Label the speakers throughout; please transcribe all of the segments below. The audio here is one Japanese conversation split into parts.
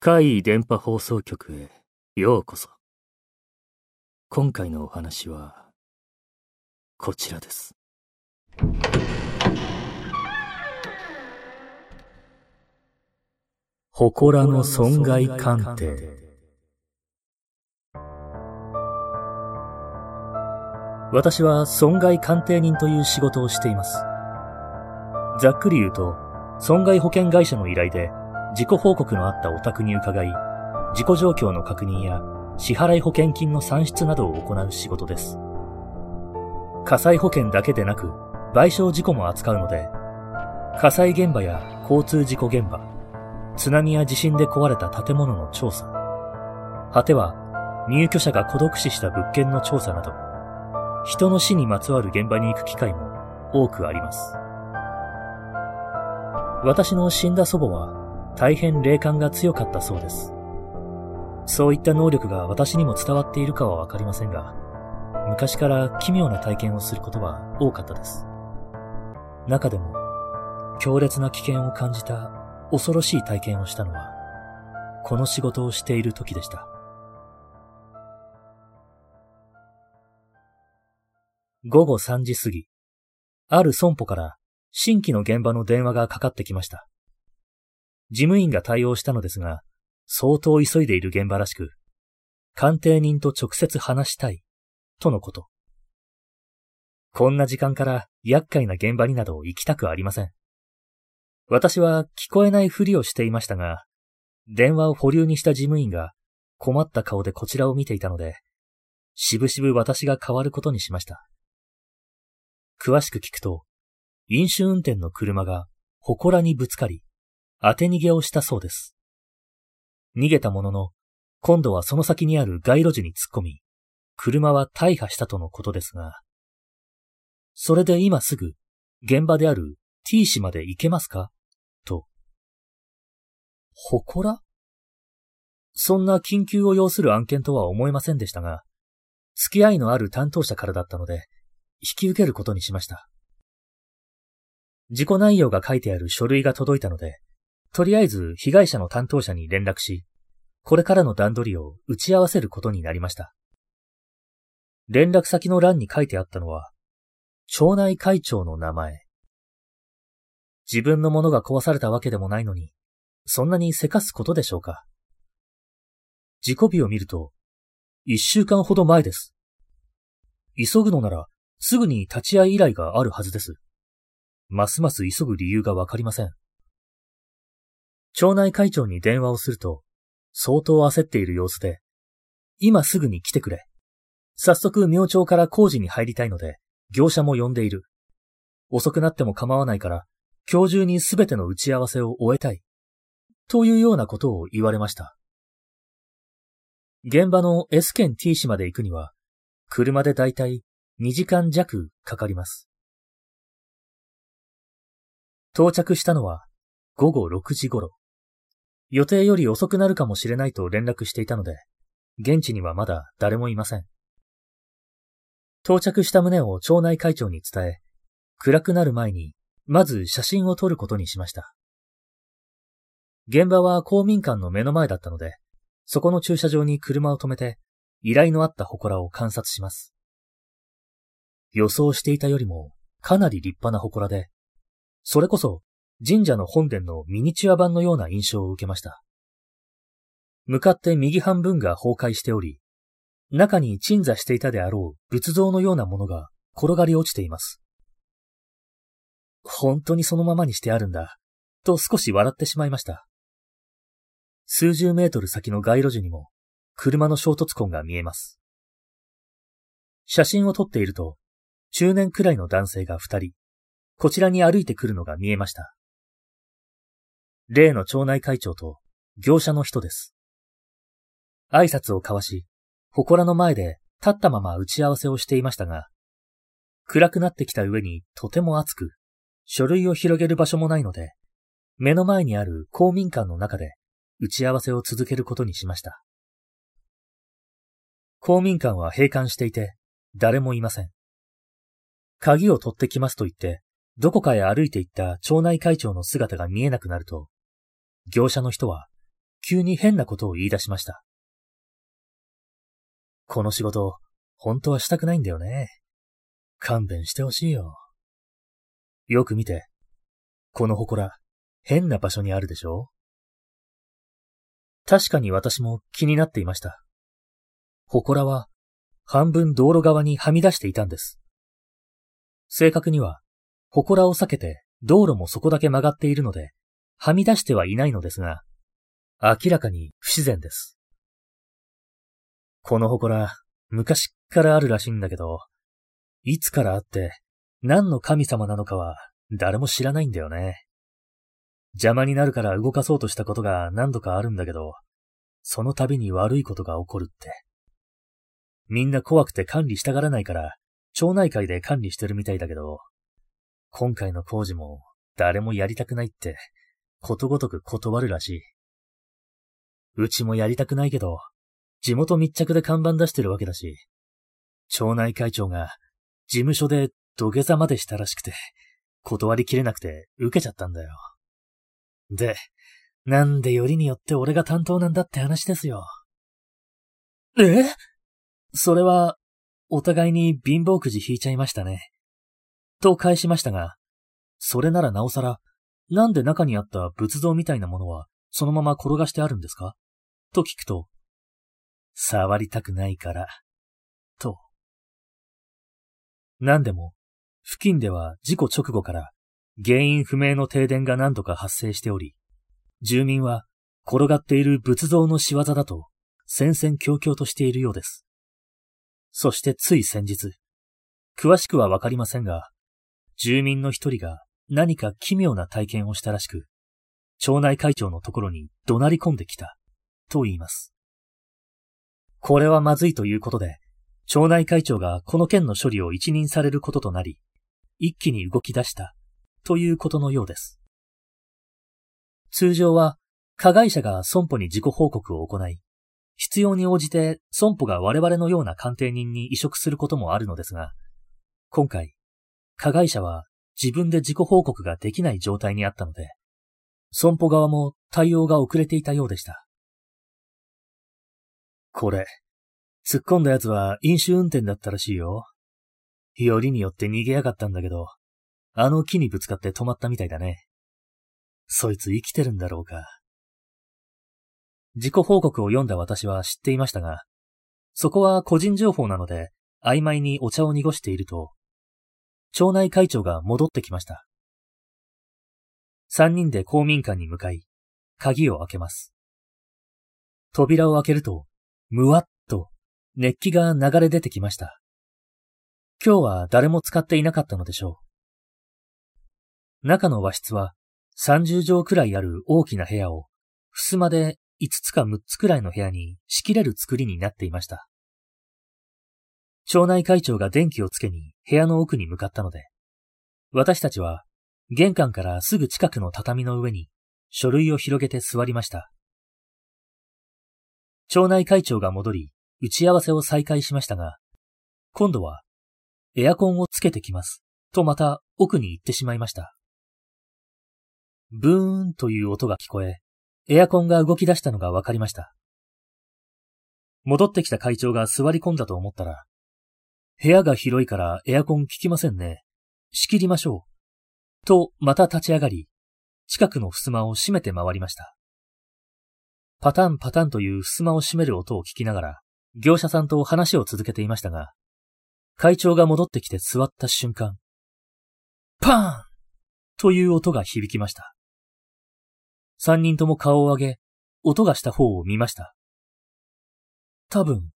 Speaker 1: 怪異電波放送局へようこそ。今回のお話は、こちらです。祠の損害鑑定。私は損害鑑定人という仕事をしています。ざっくり言うと、損害保険会社の依頼で自己報告のあったお宅に伺い、事故状況の確認や支払い保険金の算出などを行う仕事です。火災保険だけでなく、賠償事故も扱うので、火災現場や交通事故現場、津波や地震で壊れた建物の調査、果ては入居者が孤独死した物件の調査など、人の死にまつわる現場に行く機会も多くあります。私の死んだ祖母は大変霊感が強かったそうです。そういった能力が私にも伝わっているかはわかりませんが、昔から奇妙な体験をすることは多かったです。中でも、強烈な危険を感じた恐ろしい体験をしたのは、この仕事をしている時でした。午後3時過ぎ、ある損保から新規の現場の電話がかかってきました。事務員が対応したのですが、相当急いでいる現場らしく、鑑定人と直接話したい、とのこと。こんな時間から厄介な現場になど行きたくありません。私は聞こえないふりをしていましたが、電話を保留にした事務員が困った顔でこちらを見ていたので、しぶしぶ私が変わることにしました。詳しく聞くと、飲酒運転の車が祠にぶつかり、当て逃げをしたそうです。逃げたものの、今度はその先にある街路樹に突っ込み、車は大破したとのことですが、それで今すぐ現場である T 市まで行けますか？と。祠？そんな緊急を要する案件とは思えませんでしたが、付き合いのある担当者からだったので、引き受けることにしました。事故内容が書いてある書類が届いたので、とりあえず被害者の担当者に連絡し、これからの段取りを打ち合わせることになりました。連絡先の欄に書いてあったのは、町内会長の名前。自分のものが壊されたわけでもないのに、そんなにせかすことでしょうか。事故日を見ると、一週間ほど前です。急ぐのなら、すぐに立ち会い依頼があるはずです。ますます急ぐ理由がわかりません。町内会長に電話をすると、相当焦っている様子で、今すぐに来てくれ。早速明朝から工事に入りたいので、業者も呼んでいる。遅くなっても構わないから、今日中にすべての打ち合わせを終えたい。というようなことを言われました。現場の S 県 T 市まで行くには、車でだいたい2時間弱かかります。到着したのは午後6時頃。予定より遅くなるかもしれないと連絡していたので、現地にはまだ誰もいません。到着した旨を町内会長に伝え、暗くなる前に、まず写真を撮ることにしました。現場は公民館の目の前だったので、そこの駐車場に車を止めて、依頼のあった祠を観察します。予想していたよりもかなり立派な祠で、それこそ神社の本殿のミニチュア版のような印象を受けました。向かって右半分が崩壊しており、中に鎮座していたであろう仏像のようなものが転がり落ちています。本当にそのままにしてあるんだ、と少し笑ってしまいました。数十メートル先の街路樹にも車の衝突痕が見えます。写真を撮っていると、中年くらいの男性が二人、こちらに歩いてくるのが見えました。例の町内会長と業者の人です。挨拶を交わし、祠の前で立ったまま打ち合わせをしていましたが、暗くなってきた上にとても暑く、書類を広げる場所もないので、目の前にある公民館の中で打ち合わせを続けることにしました。公民館は閉館していて、誰もいません。鍵を取ってきますと言って、どこかへ歩いて行った町内会長の姿が見えなくなると、業者の人は急に変なことを言い出しました。この仕事、本当はしたくないんだよね。勘弁してほしいよ。よく見て。この祠、変な場所にあるでしょ確かに私も気になっていました。祠は半分道路側にはみ出していたんです。正確には、祠を避けて道路もそこだけ曲がっているので、はみ出してはいないのですが、明らかに不自然です。この祠、昔からあるらしいんだけど、いつからあって何の神様なのかは誰も知らないんだよね。邪魔になるから動かそうとしたことが何度かあるんだけど、その度に悪いことが起こるって。みんな怖くて管理したがらないから、町内会で管理してるみたいだけど、今回の工事も誰もやりたくないって、ことごとく断るらしい。うちもやりたくないけど、地元密着で看板出してるわけだし、町内会長が事務所で土下座までしたらしくて、断りきれなくて受けちゃったんだよ。で、なんでよりによって俺が担当なんだって話ですよ。え？それは、お互いに貧乏くじ引いちゃいましたね。と返しましたが、それならなおさら、なんで中にあった仏像みたいなものはそのまま転がしてあるんですか？と聞くと、触りたくないから、と。何でも、付近では事故直後から原因不明の停電が何度か発生しており、住民は転がっている仏像の仕業だと戦々恐々としているようです。そしてつい先日、詳しくはわかりませんが、住民の一人が何か奇妙な体験をしたらしく、町内会長のところに怒鳴り込んできた、と言います。これはまずいということで、町内会長がこの件の処理を一任されることとなり、一気に動き出した、ということのようです。通常は、加害者が損保に自己報告を行い、必要に応じて損保が我々のような鑑定人に移植することもあるのですが、今回、加害者は自分で自己報告ができない状態にあったので、損保側も対応が遅れていたようでした。これ、突っ込んだ奴は飲酒運転だったらしいよ。よりによって逃げやがったんだけど、あの木にぶつかって止まったみたいだね。そいつ生きてるんだろうか。自己報告を読んだ私は知っていましたが、そこは個人情報なので、曖昧にお茶を濁していると、町内会長が戻ってきました。三人で公民館に向かい、鍵を開けます。扉を開けると、むわっと熱気が流れ出てきました。今日は誰も使っていなかったのでしょう。中の和室は30畳くらいある大きな部屋を、襖で5つか6つくらいの部屋に仕切れる作りになっていました。町内会長が電気をつけに部屋の奥に向かったので、私たちは玄関からすぐ近くの畳の上に書類を広げて座りました。町内会長が戻り、打ち合わせを再開しましたが、今度はエアコンをつけてきます、とまた奥に行ってしまいました。ブーンという音が聞こえ、エアコンが動き出したのがわかりました。戻ってきた会長が座り込んだと思ったら、部屋が広いからエアコン効きませんね。仕切りましょう。と、また立ち上がり、近くの襖を閉めて回りました。パタンパタンという襖を閉める音を聞きながら、業者さんと話を続けていましたが、会長が戻ってきて座った瞬間、パーンという音が響きました。三人とも顔を上げ、音がした方を見ました。多分、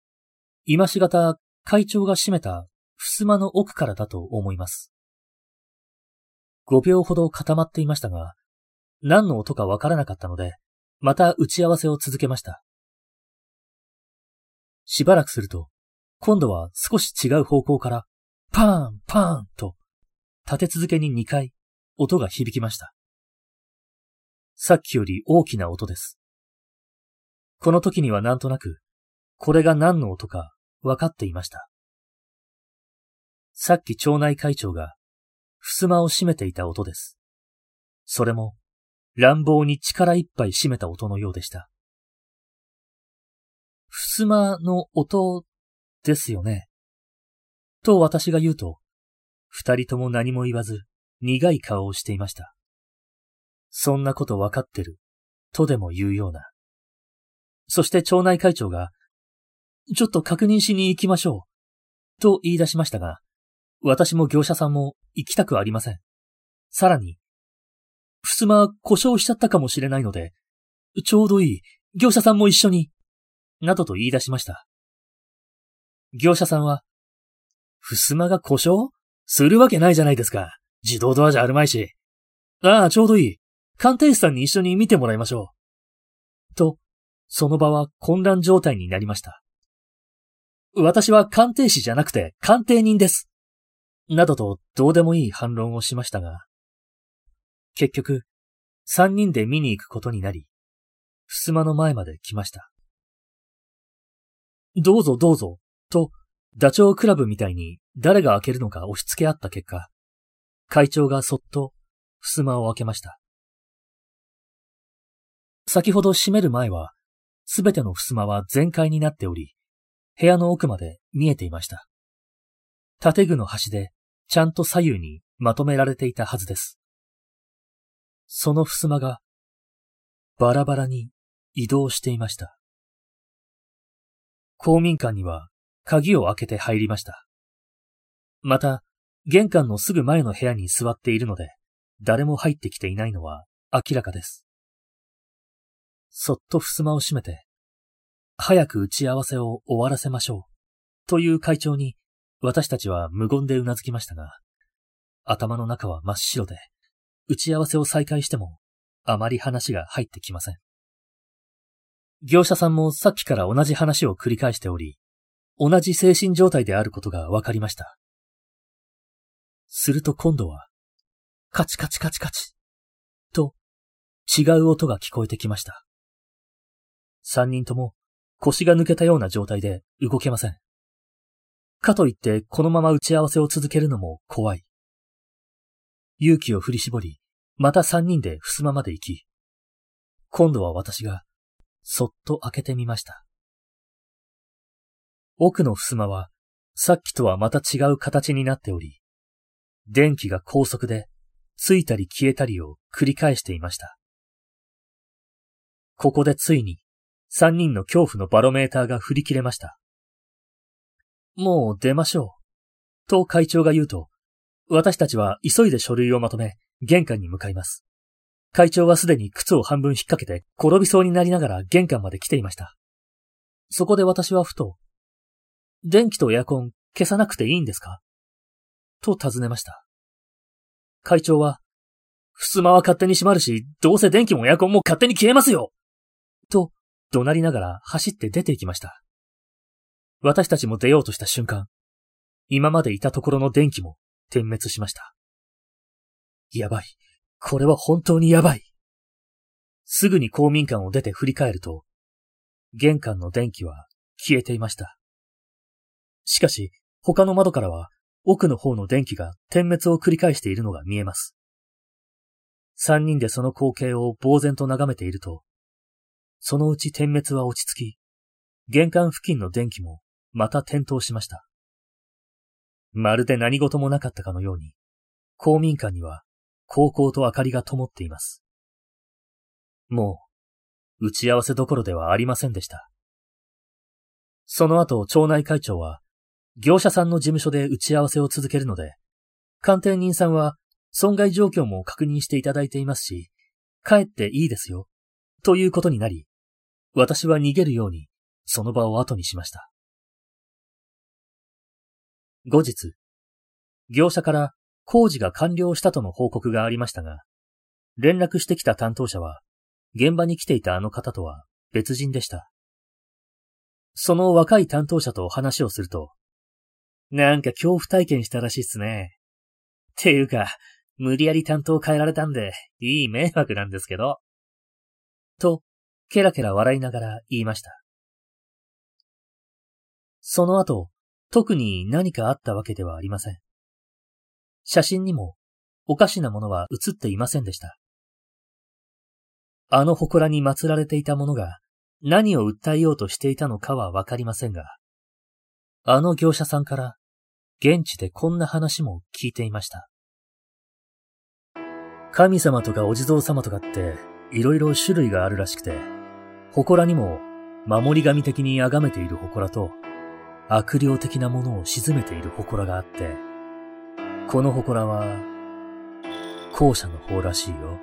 Speaker 1: 今しがた会長が閉めた襖の奥からだと思います。五秒ほど固まっていましたが、何の音かわからなかったので、また打ち合わせを続けました。しばらくすると、今度は少し違う方向から、パーン、パーンと、立て続けに2回、音が響きました。さっきより大きな音です。この時にはなんとなく、これが何の音か分かっていました。さっき町内会長が、襖を閉めていた音です。それも、乱暴に力いっぱい閉めた音のようでした。襖の音ですよね。と私が言うと、二人とも何も言わず、苦い顔をしていました。そんなことわかってる、とでも言うような。そして町内会長が、ちょっと確認しに行きましょう、と言い出しましたが、私も業者さんも行きたくありません。さらに、襖故障しちゃったかもしれないので、ちょうどいい、業者さんも一緒に、などと言い出しました。業者さんは、襖が故障するわけないじゃないですか。自動ドアじゃあるまいし。ああ、ちょうどいい。鑑定士さんに一緒に見てもらいましょう。と、その場は混乱状態になりました。私は鑑定士じゃなくて鑑定人です。などとどうでもいい反論をしましたが、結局、三人で見に行くことになり、襖の前まで来ました。どうぞどうぞ、と、ダチョウ倶楽部みたいに誰が開けるのか押し付け合った結果、会長がそっと襖を開けました。先ほど閉める前は、すべての襖は全開になっており、部屋の奥まで見えていました。建具の端でちゃんと左右にまとめられていたはずです。その襖がバラバラに移動していました。公民館には鍵を開けて入りました。また、玄関のすぐ前の部屋に座っているので、誰も入ってきていないのは明らかです。そっと襖を閉めて、早く打ち合わせを終わらせましょう、という会長に私たちは無言で頷きましたが、頭の中は真っ白で、打ち合わせを再開しても、あまり話が入ってきません。業者さんもさっきから同じ話を繰り返しており、同じ精神状態であることが分かりました。すると今度は、カチカチカチカチ、と違う音が聞こえてきました。三人とも腰が抜けたような状態で動けません。かといってこのまま打ち合わせを続けるのも怖い。勇気を振り絞り、また三人で襖まで行き、今度は私がそっと開けてみました。奥の襖はさっきとはまた違う形になっており、電気が高速でついたり消えたりを繰り返していました。ここでついに三人の恐怖のバロメーターが振り切れました。もう出ましょう。と会長が言うと、私たちは急いで書類をまとめ、玄関に向かいます。会長はすでに靴を半分引っ掛けて転びそうになりながら玄関まで来ていました。そこで私はふと、電気とエアコン消さなくていいんですか？と尋ねました。会長は、襖は勝手に閉まるし、どうせ電気もエアコンも勝手に消えますよ、怒鳴りながら走って出て行きました。私たちも出ようとした瞬間、今までいたところの電気も点滅しました。やばい。これは本当にやばい。すぐに公民館を出て振り返ると、玄関の電気は消えていました。しかし、他の窓からは奥の方の電気が点滅を繰り返しているのが見えます。三人でその光景を呆然と眺めていると、そのうち点滅は落ち着き、玄関付近の電気もまた点灯しました。まるで何事もなかったかのように、公民館には高校と明かりが灯っています。もう、打ち合わせどころではありませんでした。その後、町内会長は、業者さんの事務所で打ち合わせを続けるので、鑑定人さんは損害状況も確認していただいていますし、帰っていいですよ、ということになり、私は逃げるようにその場を後にしました。後日、業者から工事が完了したとの報告がありましたが、連絡してきた担当者は、現場に来ていたあの方とは別人でした。その若い担当者と話をすると、なんか恐怖体験したらしいっすね。ていうか、無理やり担当変えられたんで、いい迷惑なんですけど。と、ケラケラ笑いながら言いました。その後、特に何かあったわけではありません。写真にもおかしなものは映っていませんでした。あの祠に祀られていたものが何を訴えようとしていたのかはわかりませんが、あの業者さんから現地でこんな話も聞いていました。神様とかお地蔵様とかっていろいろ種類があるらしくて、祠にも守り神的に崇めている祠と悪霊的なものを鎮めている祠があって、この祠は後者の方らしいよ。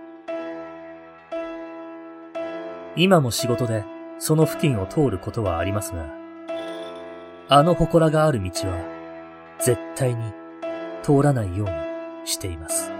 Speaker 1: 今も仕事でその付近を通ることはありますが、あの祠がある道は絶対に通らないようにしています。